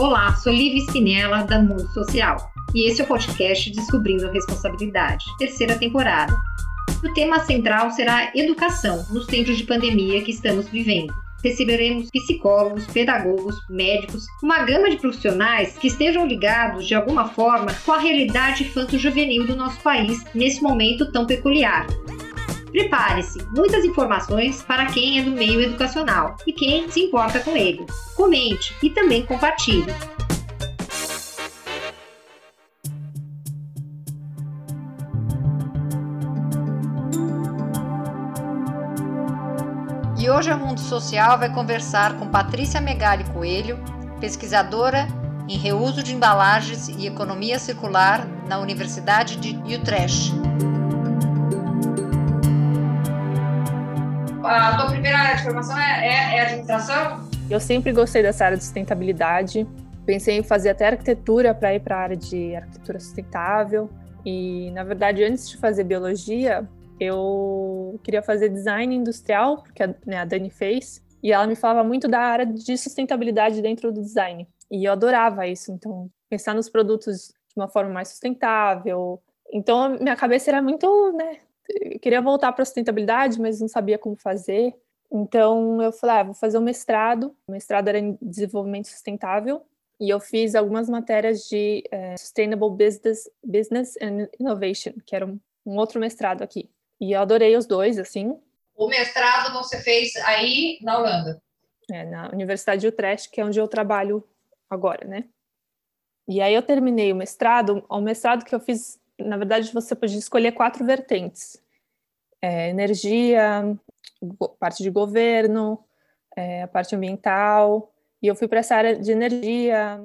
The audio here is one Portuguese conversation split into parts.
Olá, sou Liv Spinella, da Mundo Social, e esse é o podcast Descobrindo Responsabilidade, terceira temporada. O tema central será educação nos tempos de pandemia que estamos vivendo. Receberemos psicólogos, pedagogos, médicos, uma gama de profissionais que estejam ligados de alguma forma com a realidade infanto-juvenil do nosso país nesse momento tão peculiar. Prepare-se, muitas informações para quem é do meio educacional e quem se importa com ele. Comente e também compartilhe. E hoje a Mundo Social vai conversar com Patrícia Megali Coelho, pesquisadora em reuso de embalagens e economia circular na Universidade de Utrecht. A tua primeira área de formação é, é, é administração? Eu sempre gostei dessa área de sustentabilidade. Pensei em fazer até arquitetura para ir para a área de arquitetura sustentável. E, na verdade, antes de fazer biologia, eu queria fazer design industrial, porque a, né, a Dani fez, e ela me falava muito da área de sustentabilidade dentro do design. E eu adorava isso. Então, pensar nos produtos de uma forma mais sustentável. Então, minha cabeça era muito, né, queria voltar para a sustentabilidade, mas não sabia como fazer. Então eu falei, ah, vou fazer um mestrado. O mestrado era em desenvolvimento sustentável e eu fiz algumas matérias de é, Sustainable Business, Business and Innovation, que era um, um, outro mestrado aqui. E eu adorei os dois, assim. O mestrado você fez aí na Holanda? É, na Universidade de Utrecht, que é onde eu trabalho agora, né? E aí eu terminei o mestrado, o mestrado que eu fiz na verdade, você podia escolher quatro vertentes: é, energia, parte de governo, é, a parte ambiental, e eu fui para essa área de energia.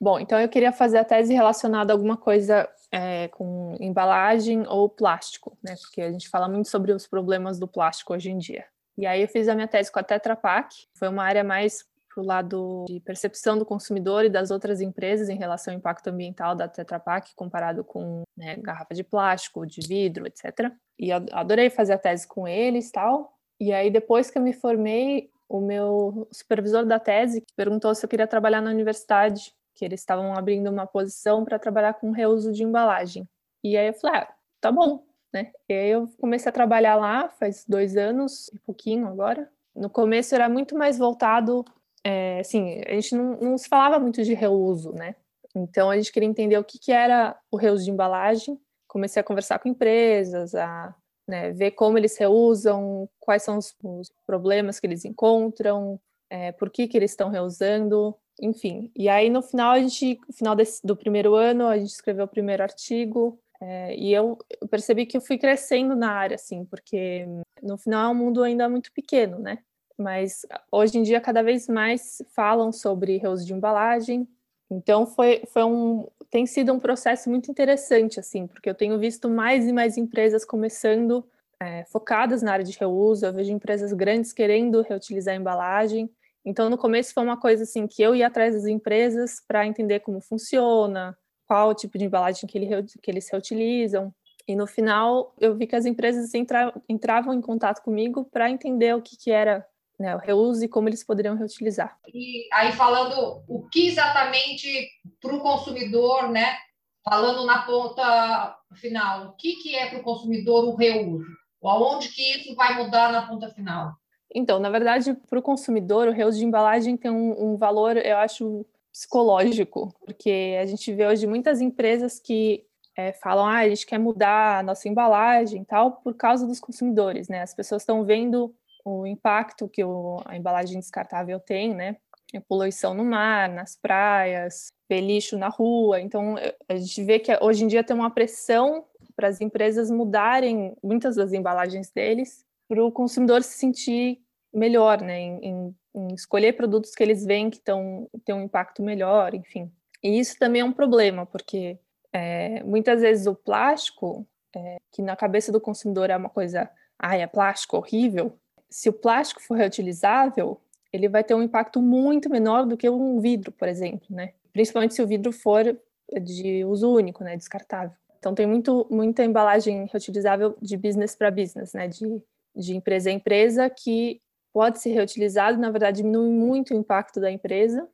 Bom, então eu queria fazer a tese relacionada a alguma coisa é, com embalagem ou plástico, né? Porque a gente fala muito sobre os problemas do plástico hoje em dia. E aí eu fiz a minha tese com a Tetra Pak, foi uma área mais para o lado de percepção do consumidor e das outras empresas em relação ao impacto ambiental da Tetra Pak comparado com né, garrafa de plástico, de vidro, etc. E adorei fazer a tese com eles tal. E aí depois que eu me formei, o meu supervisor da tese perguntou se eu queria trabalhar na universidade, que eles estavam abrindo uma posição para trabalhar com reuso de embalagem. E aí eu falei, ah, tá bom, né? E aí eu comecei a trabalhar lá faz dois anos e pouquinho agora. No começo era muito mais voltado é, assim, a gente não, não, se falava muito de reuso, né? Então a gente queria entender o que, que era o reuso de embalagem. Comecei a conversar com empresas, a né, ver como eles reusam, quais são os, os problemas que eles encontram, é, por que, que eles estão reusando, enfim. E aí no final a gente, final desse, do primeiro ano, a gente escreveu o primeiro artigo. É, e eu, eu percebi que eu fui crescendo na área, assim, porque no final é um mundo ainda muito pequeno, né? Mas hoje em dia cada vez mais falam sobre reuso de embalagem. Então foi, foi um tem sido um processo muito interessante assim, porque eu tenho visto mais e mais empresas começando é, focadas na área de reuso. Eu vejo empresas grandes querendo reutilizar a embalagem. Então no começo foi uma coisa assim que eu ia atrás das empresas para entender como funciona, qual o tipo de embalagem que, ele, que eles reutilizam. E no final eu vi que as empresas entra, entravam em contato comigo para entender o que, que era né, o reuso e como eles poderiam reutilizar. E aí falando o que exatamente para o consumidor, né? Falando na ponta final, o que, que é para o consumidor o reuso? Aonde que isso vai mudar na ponta final? Então, na verdade, para o consumidor, o reuso de embalagem tem um, um valor, eu acho, psicológico, porque a gente vê hoje muitas empresas que é, falam, ah, a gente quer mudar a nossa embalagem e tal, por causa dos consumidores, né? As pessoas estão vendo o impacto que o, a embalagem descartável tem, né? A poluição no mar, nas praias, ver lixo na rua. Então, a gente vê que hoje em dia tem uma pressão para as empresas mudarem muitas das embalagens deles para o consumidor se sentir melhor, né? Em, em, escolher produtos que eles veem que tão, têm um impacto melhor, enfim. E isso também é um problema, porque é, muitas vezes o plástico, é, que na cabeça do consumidor é uma coisa, ah, é plástico horrível, se o plástico for reutilizável, ele vai ter um impacto muito menor do que um vidro, por exemplo, né? Principalmente se o vidro for de uso único, né, descartável. Então tem muito, muita embalagem reutilizável de business para business, né, de, de empresa a empresa que pode ser reutilizado, na verdade diminui muito o impacto da empresa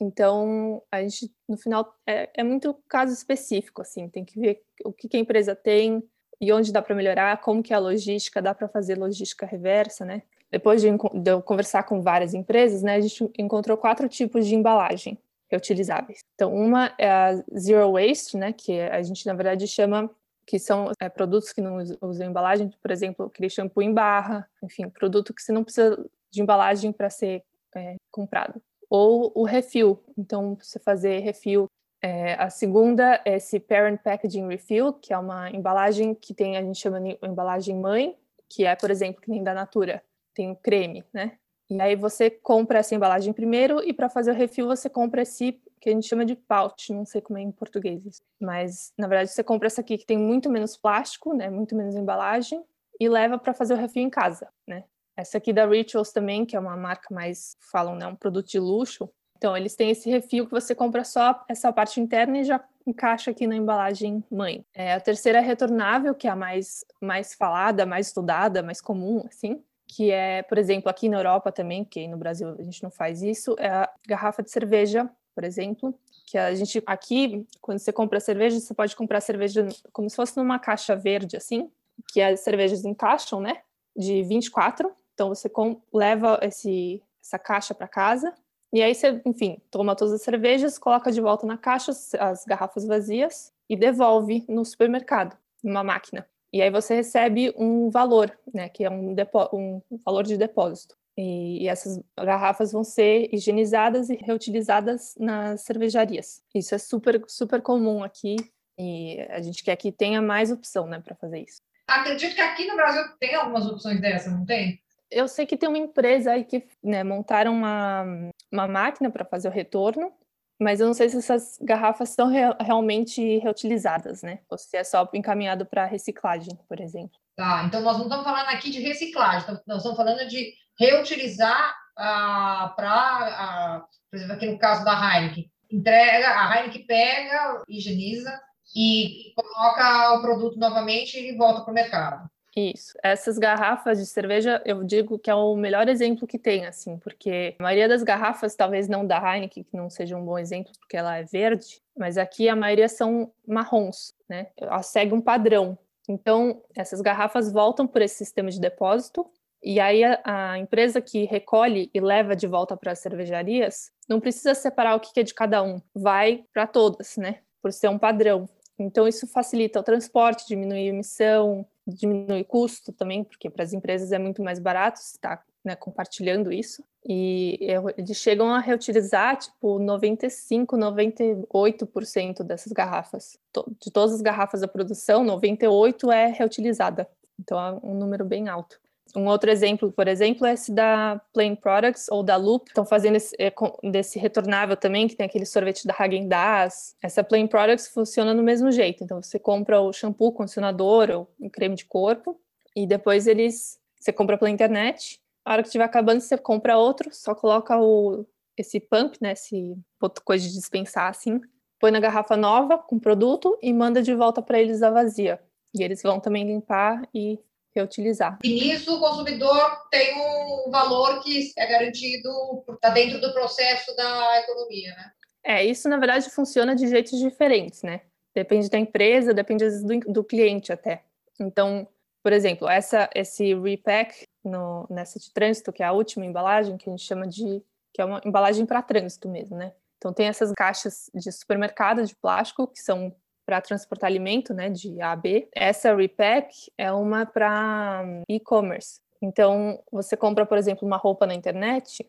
Então, a gente, no final, é, é muito caso específico, assim, tem que ver o que, que a empresa tem e onde dá para melhorar, como que é a logística, dá para fazer logística reversa, né? Depois de, de eu conversar com várias empresas, né, a gente encontrou quatro tipos de embalagem reutilizáveis. Então, uma é a zero waste, né, que a gente na verdade chama que são é, produtos que não usam embalagem, por exemplo, aquele shampoo em barra, enfim, produto que você não precisa de embalagem para ser é, comprado. Ou o refill, então você fazer refill. É, a segunda é esse parent packaging refill, que é uma embalagem que tem a gente chama de embalagem mãe, que é, por exemplo, que nem da Natura, tem o creme, né? E aí você compra essa embalagem primeiro e para fazer o refil você compra esse que a gente chama de pouch, não sei como é em português, mas na verdade você compra essa aqui que tem muito menos plástico, né, muito menos embalagem e leva para fazer o refil em casa, né? Essa aqui da Rituals também, que é uma marca mais falam, né, um produto de luxo. Então eles têm esse refil que você compra só essa parte interna e já encaixa aqui na embalagem mãe. É, a terceira é retornável, que é a mais mais falada, mais estudada, mais comum, assim que é, por exemplo, aqui na Europa também, que no Brasil a gente não faz isso, é a garrafa de cerveja, por exemplo, que a gente aqui, quando você compra cerveja, você pode comprar cerveja como se fosse numa caixa verde assim, que as cervejas encaixam, né, de 24. Então você leva esse essa caixa para casa e aí você, enfim, toma todas as cervejas, coloca de volta na caixa as garrafas vazias e devolve no supermercado, numa máquina. E aí você recebe um valor, né, que é um, um valor de depósito. E, e, essas garrafas vão ser higienizadas e reutilizadas nas cervejarias. Isso é super, super comum aqui e a gente quer que tenha mais opção, né, para fazer isso. Acredito que aqui no Brasil tem algumas opções dessa, não tem? Eu sei que tem uma empresa aí que né, montaram uma, uma máquina para fazer o retorno mas eu não sei se essas garrafas são re realmente reutilizadas, né? Ou se é só encaminhado para reciclagem, por exemplo. Tá, então nós não estamos falando aqui de reciclagem, nós estamos falando de reutilizar ah, para, por exemplo, aqui no caso da Heineken, entrega, a Heineken pega, higieniza e coloca o produto novamente e volta para o mercado. Isso. Essas garrafas de cerveja, eu digo que é o melhor exemplo que tem, assim, porque a maioria das garrafas, talvez não da Heineken, que não seja um bom exemplo, porque ela é verde, mas aqui a maioria são marrons, né? Ela segue um padrão. Então, essas garrafas voltam por esse sistema de depósito, e aí a, a empresa que recolhe e leva de volta para as cervejarias não precisa separar o que é de cada um, vai para todas, né? Por ser um padrão. Então, isso facilita o transporte, diminui a emissão, diminui custo também, porque para as empresas é muito mais barato estar né, compartilhando isso. E eles chegam a reutilizar, tipo, 95, 98% dessas garrafas. De todas as garrafas da produção, 98 é reutilizada. Então, é um número bem alto. Um outro exemplo, por exemplo, é esse da Plain Products ou da Loop. Estão fazendo esse, é, desse retornável também, que tem aquele sorvete da Häagen-Dazs. Essa Plain Products funciona no mesmo jeito. Então, você compra o shampoo, condicionador ou um creme de corpo e depois eles... Você compra pela internet. A hora que estiver acabando, você compra outro, só coloca o, esse pump, né, esse coisa de dispensar assim, põe na garrafa nova com produto e manda de volta para eles a vazia. E eles vão também limpar e reutilizar. E nisso o consumidor tem um valor que é garantido, está dentro do processo da economia, né? É, isso na verdade funciona de jeitos diferentes, né? Depende da empresa, depende do, do cliente até. Então, por exemplo, essa, esse repack no, nessa de trânsito, que é a última embalagem, que a gente chama de que é uma embalagem para trânsito mesmo, né? Então tem essas caixas de supermercado de plástico que são para transportar alimento, né, de A a B. Essa repack é uma para hum, e-commerce. Então, você compra, por exemplo, uma roupa na internet,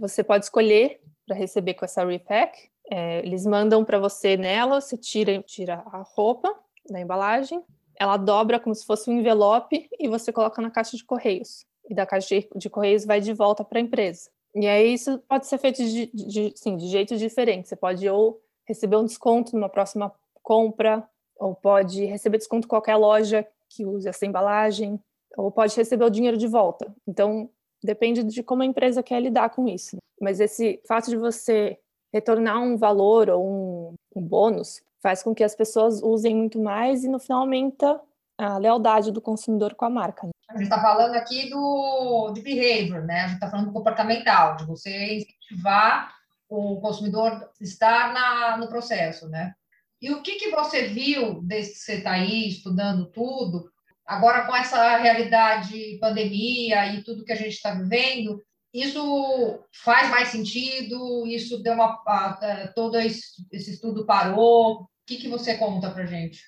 você pode escolher para receber com essa repack. É, eles mandam para você nela, você tira, tira a roupa da embalagem, ela dobra como se fosse um envelope e você coloca na caixa de correios. E da caixa de, de correios vai de volta para a empresa. E aí isso pode ser feito de, de, sim, de jeitos diferentes. Você pode ou receber um desconto numa próxima compra, ou pode receber desconto em qualquer loja que use essa embalagem, ou pode receber o dinheiro de volta. Então, depende de como a empresa quer lidar com isso. Mas esse fato de você retornar um valor ou um, um bônus faz com que as pessoas usem muito mais e no final aumenta a lealdade do consumidor com a marca. Né? A gente está falando aqui do de behavior, né? A gente está falando do comportamental, de você incentivar o consumidor estar na, no processo, né? E o que, que você viu desde que você está aí estudando tudo, agora com essa realidade pandemia e tudo que a gente está vivendo, isso faz mais sentido? Isso deu uma. A, todo esse, esse estudo parou? O que, que você conta para gente?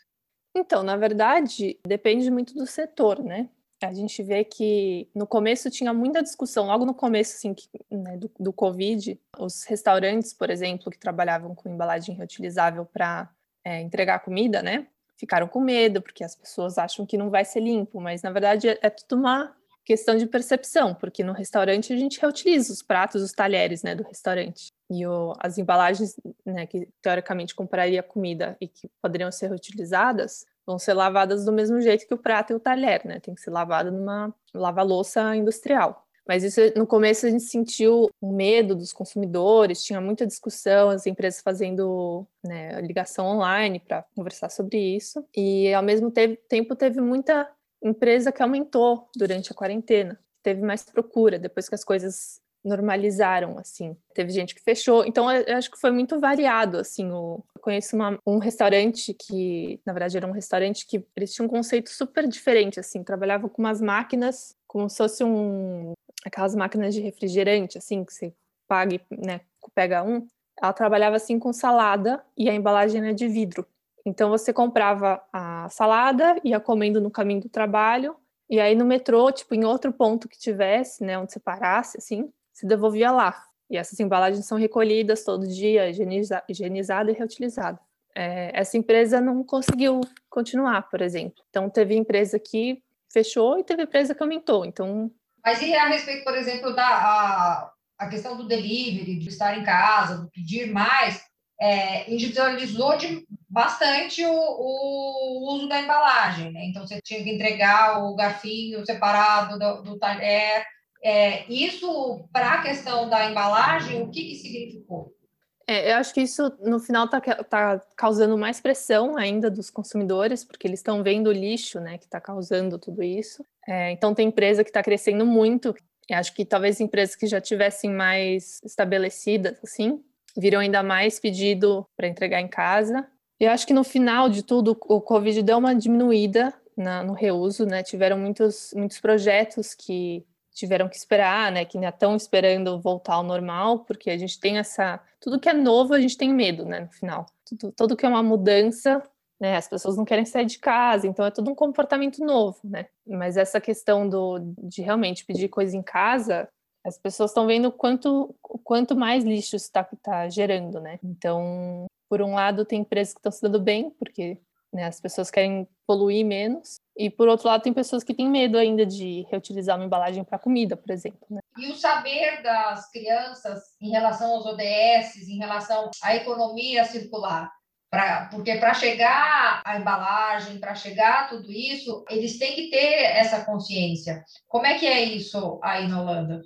Então, na verdade, depende muito do setor, né? A gente vê que no começo tinha muita discussão, logo no começo assim, né, do, do Covid, os restaurantes, por exemplo, que trabalhavam com embalagem reutilizável para é, entregar comida, né? Ficaram com medo, porque as pessoas acham que não vai ser limpo, mas na verdade é, é tudo uma questão de percepção, porque no restaurante a gente reutiliza os pratos, os talheres, né, do restaurante. E o, as embalagens, né, que teoricamente compraria comida e que poderiam ser reutilizadas, vão ser lavadas do mesmo jeito que o prato e o talher, né? Tem que ser lavado numa lava-louça industrial. Mas isso no começo a gente sentiu o medo dos consumidores, tinha muita discussão, as empresas fazendo né, ligação online para conversar sobre isso. E ao mesmo tempo teve muita empresa que aumentou durante a quarentena, teve mais procura depois que as coisas normalizaram, assim. Teve gente que fechou, então eu acho que foi muito variado, assim. O... Eu conheço uma, um restaurante que, na verdade, era um restaurante que eles tinham um conceito super diferente, assim. Trabalhava com umas máquinas, como se fosse um... aquelas máquinas de refrigerante, assim, que você paga, né, pega um. Ela trabalhava, assim, com salada e a embalagem era de vidro. Então você comprava a salada, ia comendo no caminho do trabalho, e aí no metrô, tipo, em outro ponto que tivesse, né, onde você parasse, assim, se devolvia lá. E essas embalagens são recolhidas todo dia, higieniza higienizada e reutilizada. É, essa empresa não conseguiu continuar, por exemplo. Então teve empresa que fechou e teve empresa que aumentou. Então. Mas e a respeito, por exemplo, da a, a questão do delivery, de estar em casa, de pedir mais, é, individualizou de, bastante o, o, uso da embalagem, né? Então você tinha que entregar o garfinho separado do, do talher. É, isso, para a questão da embalagem, o que, que significou? É, eu acho que isso, no final, está tá causando mais pressão ainda dos consumidores, porque eles estão vendo o lixo né, que está causando tudo isso. É, então, tem empresa que está crescendo muito. Eu acho que talvez empresas que já tivessem mais estabelecidas, assim, viram ainda mais pedido para entregar em casa. Eu acho que no final de tudo, o Covid deu uma diminuída na, no reuso, né? Tiveram muitos, muitos projetos que tiveram que esperar, né? Que ainda estão esperando voltar ao normal, porque a gente tem essa. Tudo que é novo, a gente tem medo, né? No final. Tudo, tudo que é uma mudança, né? As pessoas não querem sair de casa, então é tudo um comportamento novo, né? Mas essa questão do, de realmente pedir coisa em casa, as pessoas estão vendo quanto, quanto mais lixo está tá gerando, né? Então, por um lado, tem empresas que estão se dando bem, porque né, as pessoas querem poluir menos, e por outro lado, tem pessoas que têm medo ainda de reutilizar uma embalagem para comida, por exemplo. Né? E o saber das crianças em relação aos ODS, em relação à economia circular? Pra, porque para chegar à embalagem, para chegar a tudo isso, eles têm que ter essa consciência. Como é que é isso aí na Holanda?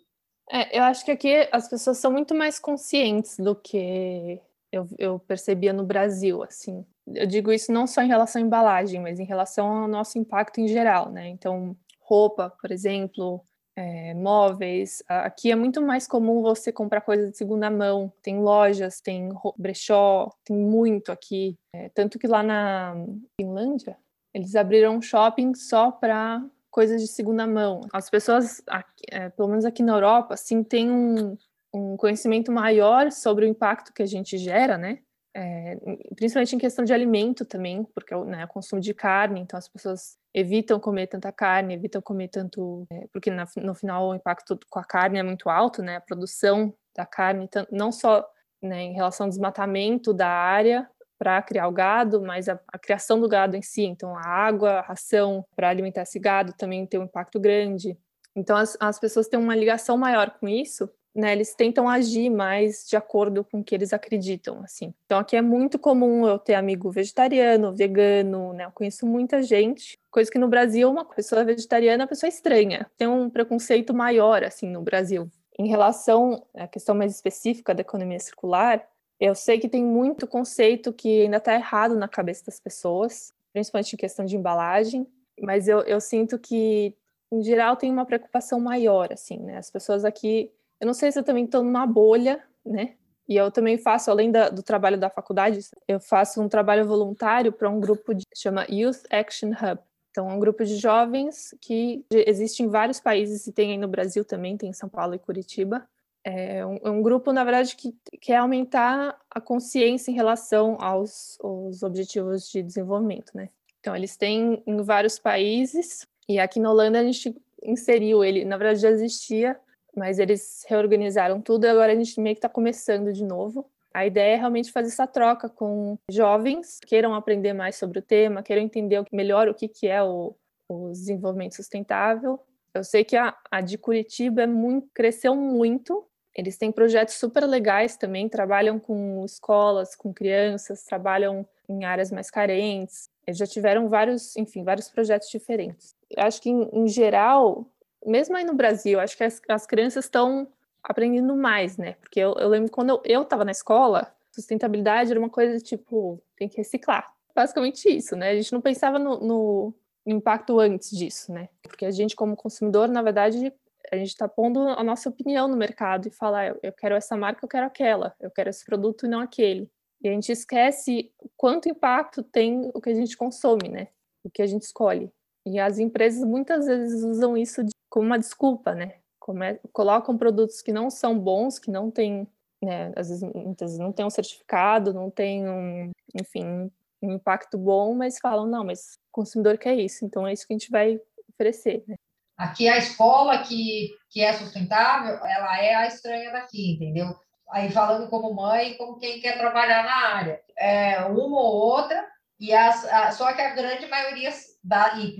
É, eu acho que aqui as pessoas são muito mais conscientes do que eu, eu percebia no Brasil, assim. Eu digo isso não só em relação à embalagem, mas em relação ao nosso impacto em geral, né? Então, roupa, por exemplo, é, móveis. Aqui é muito mais comum você comprar coisas de segunda mão. Tem lojas, tem brechó, tem muito aqui. É, tanto que lá na Finlândia, eles abriram um shopping só para coisas de segunda mão. As pessoas, aqui, é, pelo menos aqui na Europa, assim, tem um, um conhecimento maior sobre o impacto que a gente gera, né? É, principalmente em questão de alimento também, porque né, o consumo de carne, então as pessoas evitam comer tanta carne, evitam comer tanto, é, porque na, no final o impacto com a carne é muito alto, né? A produção da carne, não só né, em relação ao desmatamento da área para criar o gado, mas a, a, criação do gado em si, então a água, a ração para alimentar esse gado também tem um impacto grande. Então as, as pessoas têm uma ligação maior com isso né, eles tentam agir mais de acordo com o que eles acreditam, assim. Então aqui é muito comum eu ter amigo vegetariano, vegano, né? Eu conheço muita gente, coisa que no Brasil uma pessoa vegetariana é uma pessoa estranha. Tem um preconceito maior assim no Brasil. Em relação à questão mais específica da economia circular, eu sei que tem muito conceito que ainda está errado na cabeça das pessoas, principalmente em questão de embalagem, mas eu, eu sinto que em geral tem uma preocupação maior, assim, né? As pessoas aqui eu não sei se eu também estou numa bolha, né? E eu também faço, além da, do trabalho da faculdade, eu faço um trabalho voluntário para um grupo que chama Youth Action Hub. Então, é um grupo de jovens que existe em vários países e tem aí no Brasil também, tem em São Paulo e Curitiba. É um, é um grupo, na verdade, que quer aumentar a consciência em relação aos, aos objetivos de desenvolvimento, né? Então, eles têm em vários países, e aqui na Holanda a gente inseriu ele, na verdade já existia, mas eles reorganizaram tudo e agora a gente meio que está começando de novo. A ideia é realmente fazer essa troca com jovens que queiram aprender mais sobre o tema, queiram entender melhor o que, que é o, o desenvolvimento sustentável. Eu sei que a, a de Curitiba é muito, cresceu muito. Eles têm projetos super legais também, trabalham com escolas, com crianças, trabalham em áreas mais carentes. Eles já tiveram vários, enfim, vários projetos diferentes. Eu acho que, em, em geral, mesmo aí no Brasil, acho que as, as crianças estão aprendendo mais, né? Porque eu, eu lembro quando eu estava na escola, sustentabilidade era uma coisa tipo, tem que reciclar. Basicamente isso, né? A gente não pensava no, no impacto antes disso, né? Porque a gente, como consumidor, na verdade, a gente está pondo a nossa opinião no mercado e falar, eu, eu quero essa marca, eu quero aquela, eu quero esse produto e não aquele. E a gente esquece quanto impacto tem o que a gente consome, né? O que a gente escolhe. E as empresas muitas vezes usam isso de como uma desculpa, né? Come colocam produtos que não são bons, que não têm, né, às vezes, muitas vezes não tem um certificado, não tem um, enfim, um impacto bom, mas falam, não, mas o consumidor quer isso, então é isso que a gente vai oferecer, né? Aqui a escola que, que é sustentável, ela é a estranha daqui, entendeu? Aí falando como mãe, como quem quer trabalhar na área. É uma ou outra, e as, a, só que a grande maioria, da, e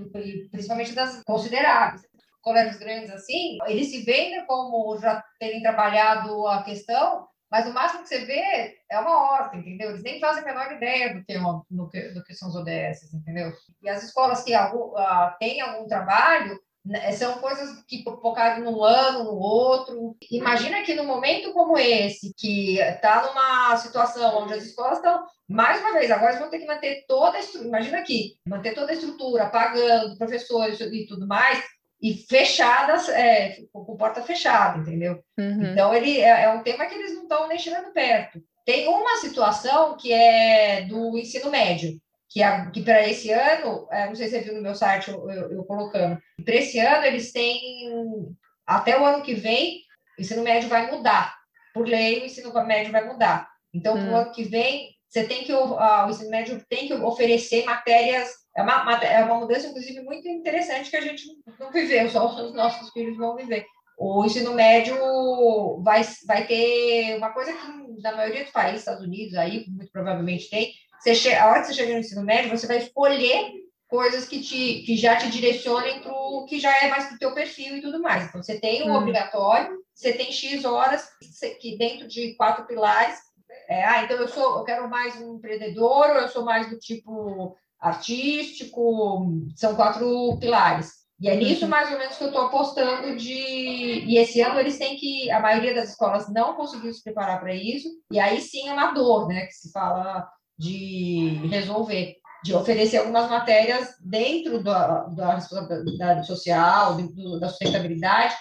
principalmente das consideráveis, colégios grandes assim, eles se vendem como já terem trabalhado a questão, mas o máximo que você vê é uma horta, entendeu? Eles nem fazem a menor ideia do que, é do que, são os ODS, entendeu? E as escolas que uh, têm algum trabalho, né, são coisas que focaram num ano, no outro. Imagina que num momento como esse, que está numa situação onde as escolas estão, mais uma vez, agora vão ter que manter toda a estrutura, imagina aqui, manter toda a estrutura, pagando professores e tudo mais, e fechadas, é, com porta fechada, entendeu? Uhum. Então, ele é, é, um tema que eles não estão nem chegando perto. Tem uma situação que é do ensino médio, que, que para esse ano, é, não sei se você viu no meu site eu, eu, eu colocando, para esse ano eles têm, até o ano que vem, o ensino médio vai mudar. Por lei, o ensino médio vai mudar. Então, para o ano que vem, você tem que, o ensino médio tem que oferecer matérias é uma, é uma mudança, inclusive, muito interessante que a gente não viveu, só os nossos filhos vão viver. O ensino médio vai, vai ter uma coisa que na maioria dos países, Estados Unidos, aí muito provavelmente tem. Você che... A hora que você chega no ensino médio, você vai escolher coisas que, te, que já te direcionem para o que já é mais para o teu perfil e tudo mais. Então, você tem o um hum. obrigatório, você tem X horas que dentro de quatro pilares. É, ah, então eu sou, eu quero mais um empreendedor, ou eu sou mais do tipo artístico, são quatro pilares. E é nisso uhum. mais ou menos que eu estou apostando de. E esse ano eles têm que. A maioria das escolas não conseguiu se preparar para isso, e aí sim é uma dor, né? Que se fala de resolver, de oferecer algumas matérias dentro da, da responsabilidade social, do, da sustentabilidade,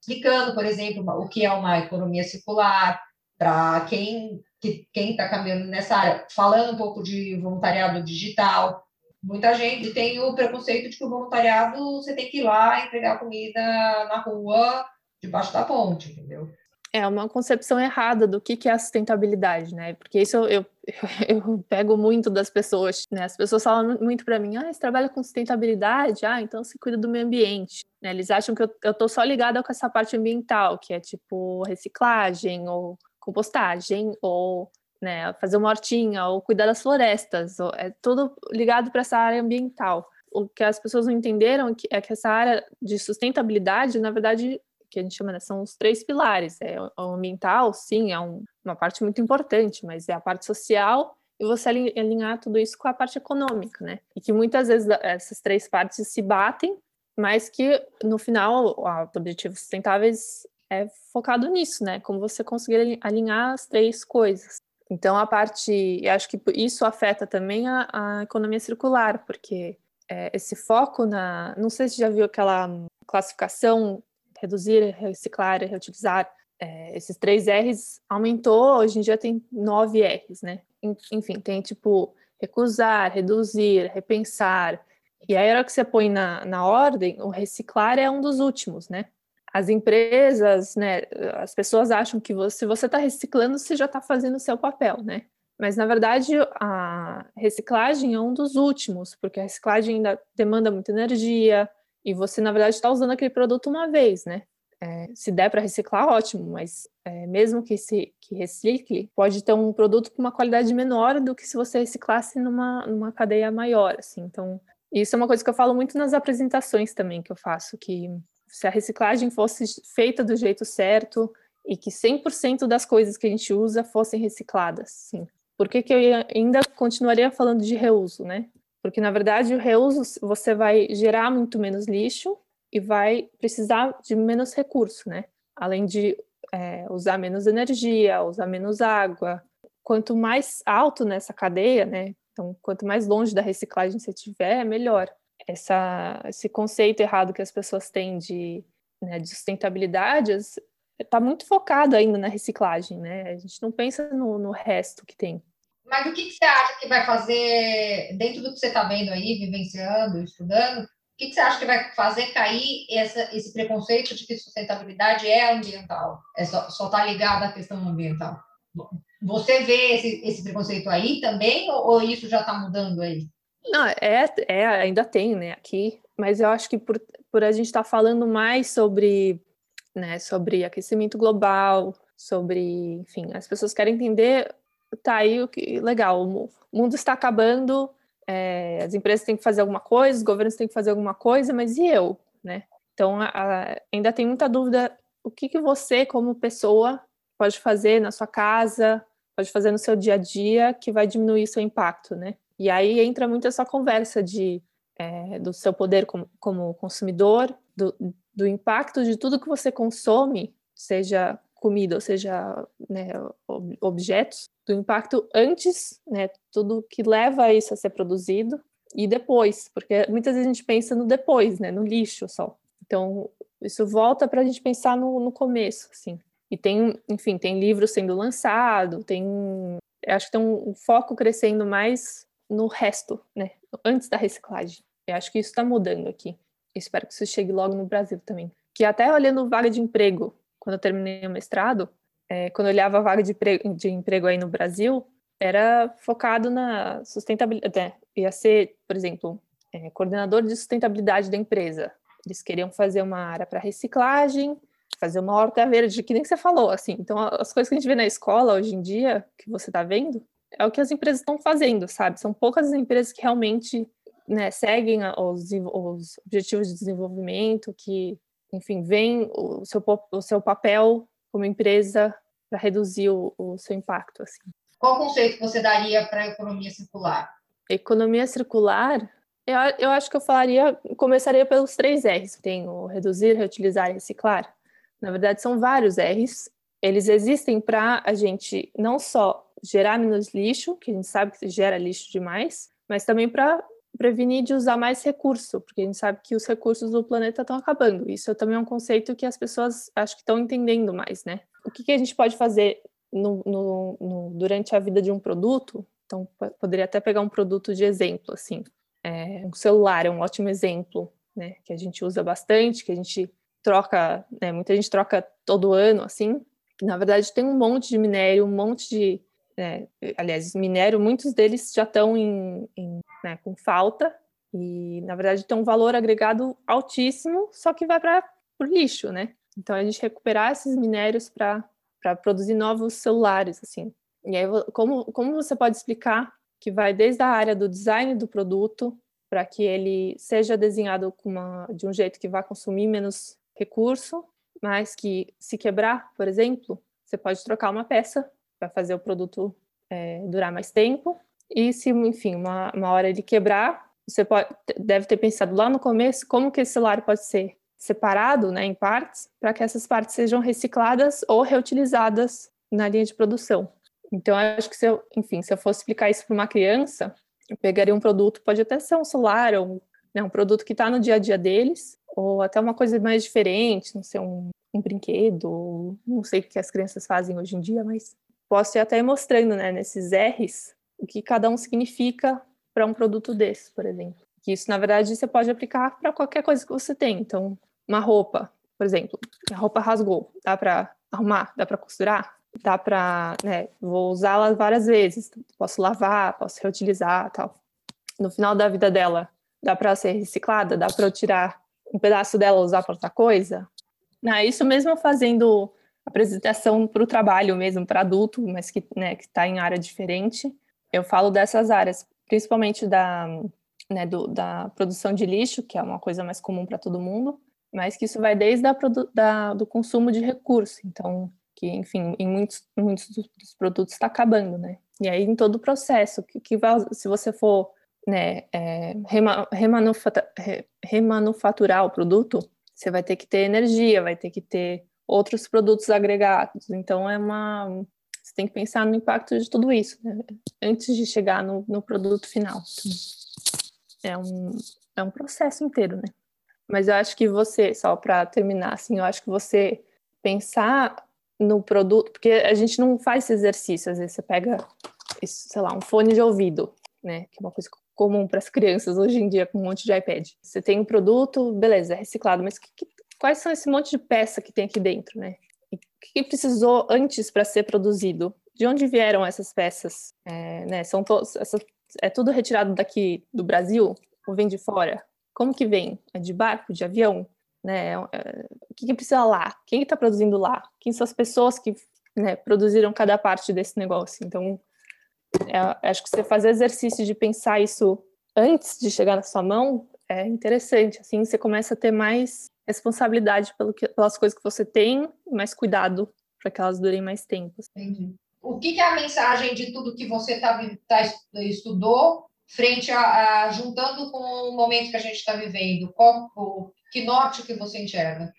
explicando, por exemplo, o que é uma economia circular, para quem que quem está caminhando nessa área, falando um pouco de voluntariado digital. Muita gente tem o preconceito de que o voluntariado você tem que ir lá entregar comida na rua, debaixo da ponte, entendeu? É uma concepção errada do que, é a sustentabilidade, né? Porque isso eu, eu, eu pego muito das pessoas, né? As pessoas falam muito para mim, ah, você trabalha com sustentabilidade? Ah, então você cuida do meio ambiente. Né? Eles acham que eu, eu tô só ligada com essa parte ambiental, que é tipo reciclagem ou compostagem, ou né, fazer uma hortinha, ou cuidar das florestas, é tudo ligado para essa área ambiental. O que as pessoas não entenderam é que essa área de sustentabilidade, na verdade, que a gente chama, né, são os três pilares. É o ambiental, sim, é um, uma parte muito importante, mas é a parte social e você alinhar tudo isso com a parte econômica, né? E que muitas vezes essas três partes se batem, mas que no final, os objetivos sustentáveis é focado nisso, né? Como você conseguir alinhar as três coisas. Então, a parte, eu acho que isso afeta também a, a economia circular, porque é, esse foco na, não sei se já viu aquela classificação reduzir, reciclar, reutilizar. é, esses três R's aumentou, hoje em dia tem nove R's, né? Enfim, tem tipo recusar, reduzir, repensar. E aí, a hora que você põe na, na ordem, o reciclar é um dos últimos, né? As empresas, né, as pessoas acham que você, se você está reciclando, você já está fazendo o seu papel, né? Mas, na verdade, a reciclagem é um dos últimos, porque a reciclagem ainda demanda muita energia e você, na verdade, está usando aquele produto uma vez, né? É, se der para reciclar, ótimo, mas é, mesmo que se que recicle, pode ter um produto com uma qualidade menor do que se você reciclasse numa, numa cadeia maior, assim. Então, isso é uma coisa que eu falo muito nas apresentações também que eu faço, que se a reciclagem fosse feita do jeito certo e que 100% das coisas que a gente usa fossem recicladas, sim. Por que, que eu ainda continuaria falando de reuso, né? Porque, na verdade, o reuso você vai gerar muito menos lixo e vai precisar de menos recurso, né? Além de é, usar menos energia, usar menos água. Quanto mais alto nessa cadeia, né? Então, quanto mais longe da reciclagem você tiver, melhor. Essa, esse conceito errado que as pessoas têm de, né, de sustentabilidade está muito focado ainda na reciclagem, né? A gente não pensa no, no resto que tem. Mas o que, que, você acha que vai fazer, dentro do que você está vendo aí, vivenciando, estudando, o que, que, você acha que vai fazer cair essa, esse preconceito de que sustentabilidade é ambiental? É só está ligado à questão ambiental? Você vê esse, esse preconceito aí também, ou, ou isso já está mudando aí? Não, é, é, ainda tem, né, aqui, mas eu acho que por, por a gente estar tá falando mais sobre, né, sobre aquecimento global, sobre, enfim, as pessoas querem entender, tá aí o que, legal, o mundo está acabando, é, as empresas têm que fazer alguma coisa, os governos têm que fazer alguma coisa, mas e eu, né? Então, a, a, ainda tem muita dúvida o que, que você, como pessoa, pode fazer na sua casa, pode fazer no seu dia a dia, que vai diminuir seu impacto, né? E aí entra muito essa conversa de, é, do seu poder como, como consumidor, do, do impacto de tudo que você consome, seja comida, ou seja, né, objetos, do impacto antes, né, tudo que leva a isso a ser produzido, e depois, porque muitas vezes a gente pensa no depois, né, no lixo só. Então, isso volta para a gente pensar no, no começo, assim. E tem, enfim, tem livros sendo lançado, tem, acho que tem um, um foco crescendo mais no resto, né, antes da reciclagem. Eu acho que isso está mudando aqui. espero que isso chegue logo no Brasil também. Que até olhando vaga de emprego, quando eu terminei o mestrado, é, quando eu olhava a vaga de, de, emprego aí no Brasil, era focado na sustentabilidade. É, ia ser, por exemplo, é, coordenador de sustentabilidade da empresa. Eles queriam fazer uma área para reciclagem, fazer uma horta verde, que nem você falou, assim. Então, as coisas que a gente vê na escola hoje em dia, que você está vendo, é o que as empresas estão fazendo, sabe? São poucas as empresas que realmente né, seguem os, os objetivos de desenvolvimento, que, enfim, veem o seu, o seu papel como empresa para reduzir o, o, seu impacto. Assim. Qual conceito você daria para a economia circular? Economia circular, eu, eu acho que eu falaria, começaria pelos três R's. Tem o reduzir, reutilizar e reciclar. Na verdade, são vários R's. Eles existem para a gente não só gerar menos lixo, que a gente sabe que gera lixo demais, mas também para prevenir de usar mais recurso, porque a gente sabe que os recursos do planeta estão acabando. Isso também é um conceito que as pessoas acho que estão entendendo mais, né? O que, que a gente pode fazer no, no, no, durante a vida de um produto? Então, poderia até pegar um produto de exemplo, assim. É, um celular é um ótimo exemplo, né? Que a gente usa bastante, que a gente troca, né? Muita gente troca todo ano, assim. Na verdade, tem um monte de minério, um monte de é, aliás, minério, muitos deles já estão em, em né, com falta e, na verdade, tem um valor agregado altíssimo, só que vai para o lixo, né? Então, a gente recuperar esses minérios para produzir novos celulares, assim. E aí, como, como você pode explicar que vai desde a área do design do produto para que ele seja desenhado uma, de um jeito que vá consumir menos recurso, mas que se quebrar, por exemplo, você pode trocar uma peça para fazer o produto é, durar mais tempo. E se, enfim, uma, uma hora ele quebrar, você pode, deve ter pensado lá no começo como que esse celular pode ser separado né, em partes, para que essas partes sejam recicladas ou reutilizadas na linha de produção. Então, acho que se eu, enfim, se eu fosse explicar isso para uma criança, eu pegaria um produto, pode até ser um celular ou né, um produto que está no dia a dia deles, ou até uma coisa mais diferente, não sei, um, um brinquedo, não sei o que as crianças fazem hoje em dia, mas posso ir até mostrando, né, nesses R's, o que cada um significa para um produto desse, por exemplo. Que isso, na verdade, você pode aplicar para qualquer coisa que você tem. Então, uma roupa, por exemplo, a roupa rasgou, dá para arrumar, dá para costurar, dá para, né, vou usá-la várias vezes, posso lavar, posso reutilizar, tal. No final da vida dela, dá para ser reciclada, dá para eu tirar um pedaço dela usar para outra coisa. Ah, isso mesmo fazendo apresentação para o trabalho mesmo, para adulto, mas que né, está em área diferente. Eu falo dessas áreas, principalmente da, né, do, da produção de lixo, que é uma coisa mais comum para todo mundo, mas que isso vai desde a da, do consumo de recursos. Então, que, enfim, em muitos, muitos dos produtos está acabando, né? E aí, em todo o processo, que, que se você for né, é, remanufaturar o produto, você vai ter que ter energia, vai ter que ter outros produtos agregados. Então, é uma. Você tem que pensar no impacto de tudo isso, né? antes de chegar no, no produto final. É, um, é um processo inteiro, né? Mas eu acho que você, só para terminar, assim, eu acho que você pensar no produto, porque a gente não faz esse exercício, às vezes você pega, sei lá, um fone de ouvido, né, que é uma coisa comum para as crianças hoje em dia com um monte de iPad. Você tem um produto, beleza, é reciclado, mas que, que, quais são esse monte de peça que tem aqui dentro, né? o que precisou antes para ser produzido? De onde vieram essas peças? É, né, são todos, essa, é tudo retirado daqui do Brasil ou vem de fora? Como que vem? É de barco, de avião? Né? É, o que, que precisa lá? Quem está produzindo lá? Quem são as pessoas que né, produziram cada parte desse negócio? Então, é, acho que você fazer exercício de pensar isso antes de chegar na sua mão é interessante. Assim, você começa a ter mais responsabilidade pelo que, pelas coisas que você tem, mais cuidado para que elas durem mais tempo. Entendi. O que, que é a mensagem de tudo que você tá, tá estudou frente a, a, juntando com o momento que a gente está vivendo? Qual, o, que norte que você enxerga?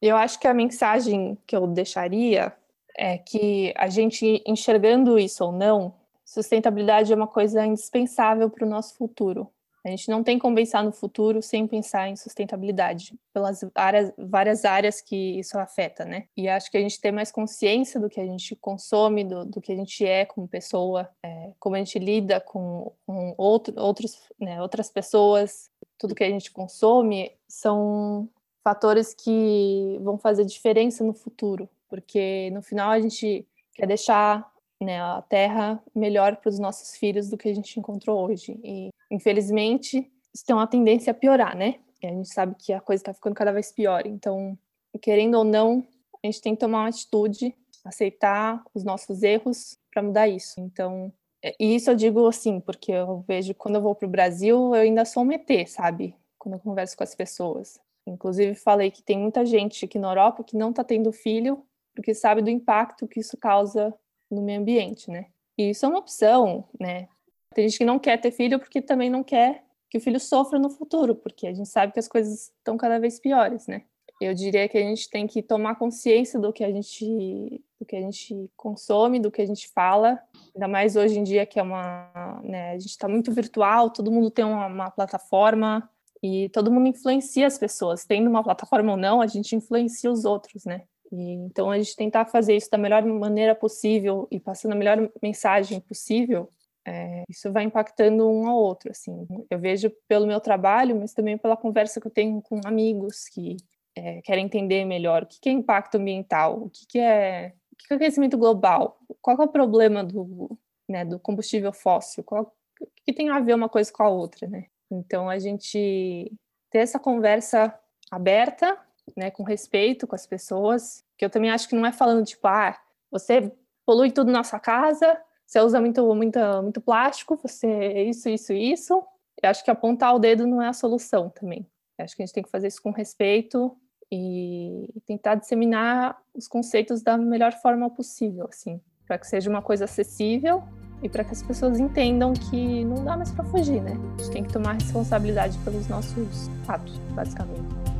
Eu acho que a mensagem que eu deixaria é que a gente enxergando isso ou não, sustentabilidade é uma coisa indispensável para o nosso futuro. A gente não tem como pensar no futuro sem pensar em sustentabilidade, pelas áreas, várias áreas que isso afeta, né? E acho que a gente tem mais consciência do que a gente consome, do, do que a gente é como pessoa, é, como a gente lida com, com outro, outros, né, outras pessoas, tudo que a gente consome, são fatores que vão fazer diferença no futuro, porque no final a gente quer deixar né, a terra melhor para os nossos filhos do que a gente encontrou hoje. E infelizmente, isso tem uma tendência a piorar, né? E a gente sabe que a coisa está ficando cada vez pior. Então, querendo ou não, a gente tem que tomar uma atitude, aceitar os nossos erros para mudar isso. Então, é, e isso eu digo assim, porque eu vejo quando eu vou para o Brasil, eu ainda sou um ET, sabe? Quando eu converso com as pessoas. Inclusive, falei que tem muita gente aqui na Europa que não está tendo filho porque sabe do impacto que isso causa no meio ambiente, né? E isso é uma opção, né? Tem gente que não quer ter filho porque também não quer que o filho sofra no futuro, porque a gente sabe que as coisas estão cada vez piores, né? Eu diria que a gente tem que tomar consciência do que a gente do que a gente consome, do que a gente fala, ainda mais hoje em dia que é uma, né, a gente está muito virtual, todo mundo tem uma, uma plataforma e todo mundo influencia as pessoas, tendo uma plataforma ou não, a gente influencia os outros, né? E, então, a gente tentar fazer isso da melhor maneira possível e passando a melhor mensagem possível, é, isso vai impactando um ao outro, assim. Eu vejo pelo meu trabalho, mas também pela conversa que eu tenho com amigos que é, querem entender melhor o que, que é impacto ambiental, o que, que é o que é aquecimento global, qual é o problema do, né, do combustível fóssil, qual, o que tem a ver uma coisa com a outra, né? Então, a gente ter essa conversa aberta né, com respeito com as pessoas, que eu também acho que não é falando tipo, ah, você polui tudo na sua casa, você usa muito, muito, muito plástico, você isso, isso, isso. Eu acho que apontar o dedo não é a solução também. Eu acho que a gente tem que fazer isso com respeito e tentar disseminar os conceitos da melhor forma possível, assim, para que seja uma coisa acessível e para que as pessoas entendam que não dá mais para fugir, né? A gente tem que tomar responsabilidade pelos nossos atos, basicamente.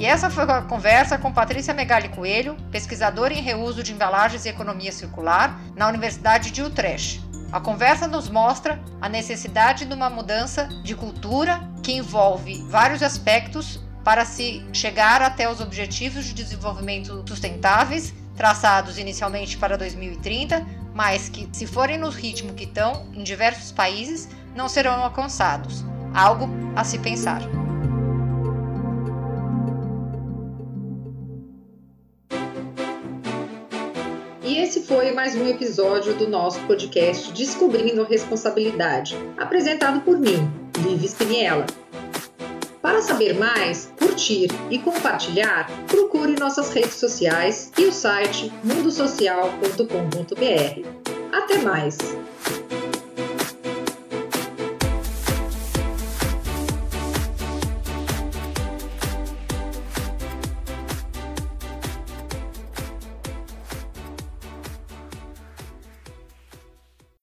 E essa foi a conversa com Patrícia Megali Coelho, pesquisadora em reuso de embalagens e economia circular na Universidade de Utrecht. A conversa nos mostra a necessidade de uma mudança de cultura que envolve vários aspectos para se chegar até os objetivos de desenvolvimento sustentáveis traçados inicialmente para 2030, mas que, se forem no ritmo que estão em diversos países, não serão alcançados. Algo a se pensar. Mais um episódio do nosso podcast Descobrindo a Responsabilidade, apresentado por mim, Vivi Spiniella. Para saber mais, curtir e compartilhar, procure nossas redes sociais e o site mundosocial.com.br. Até mais!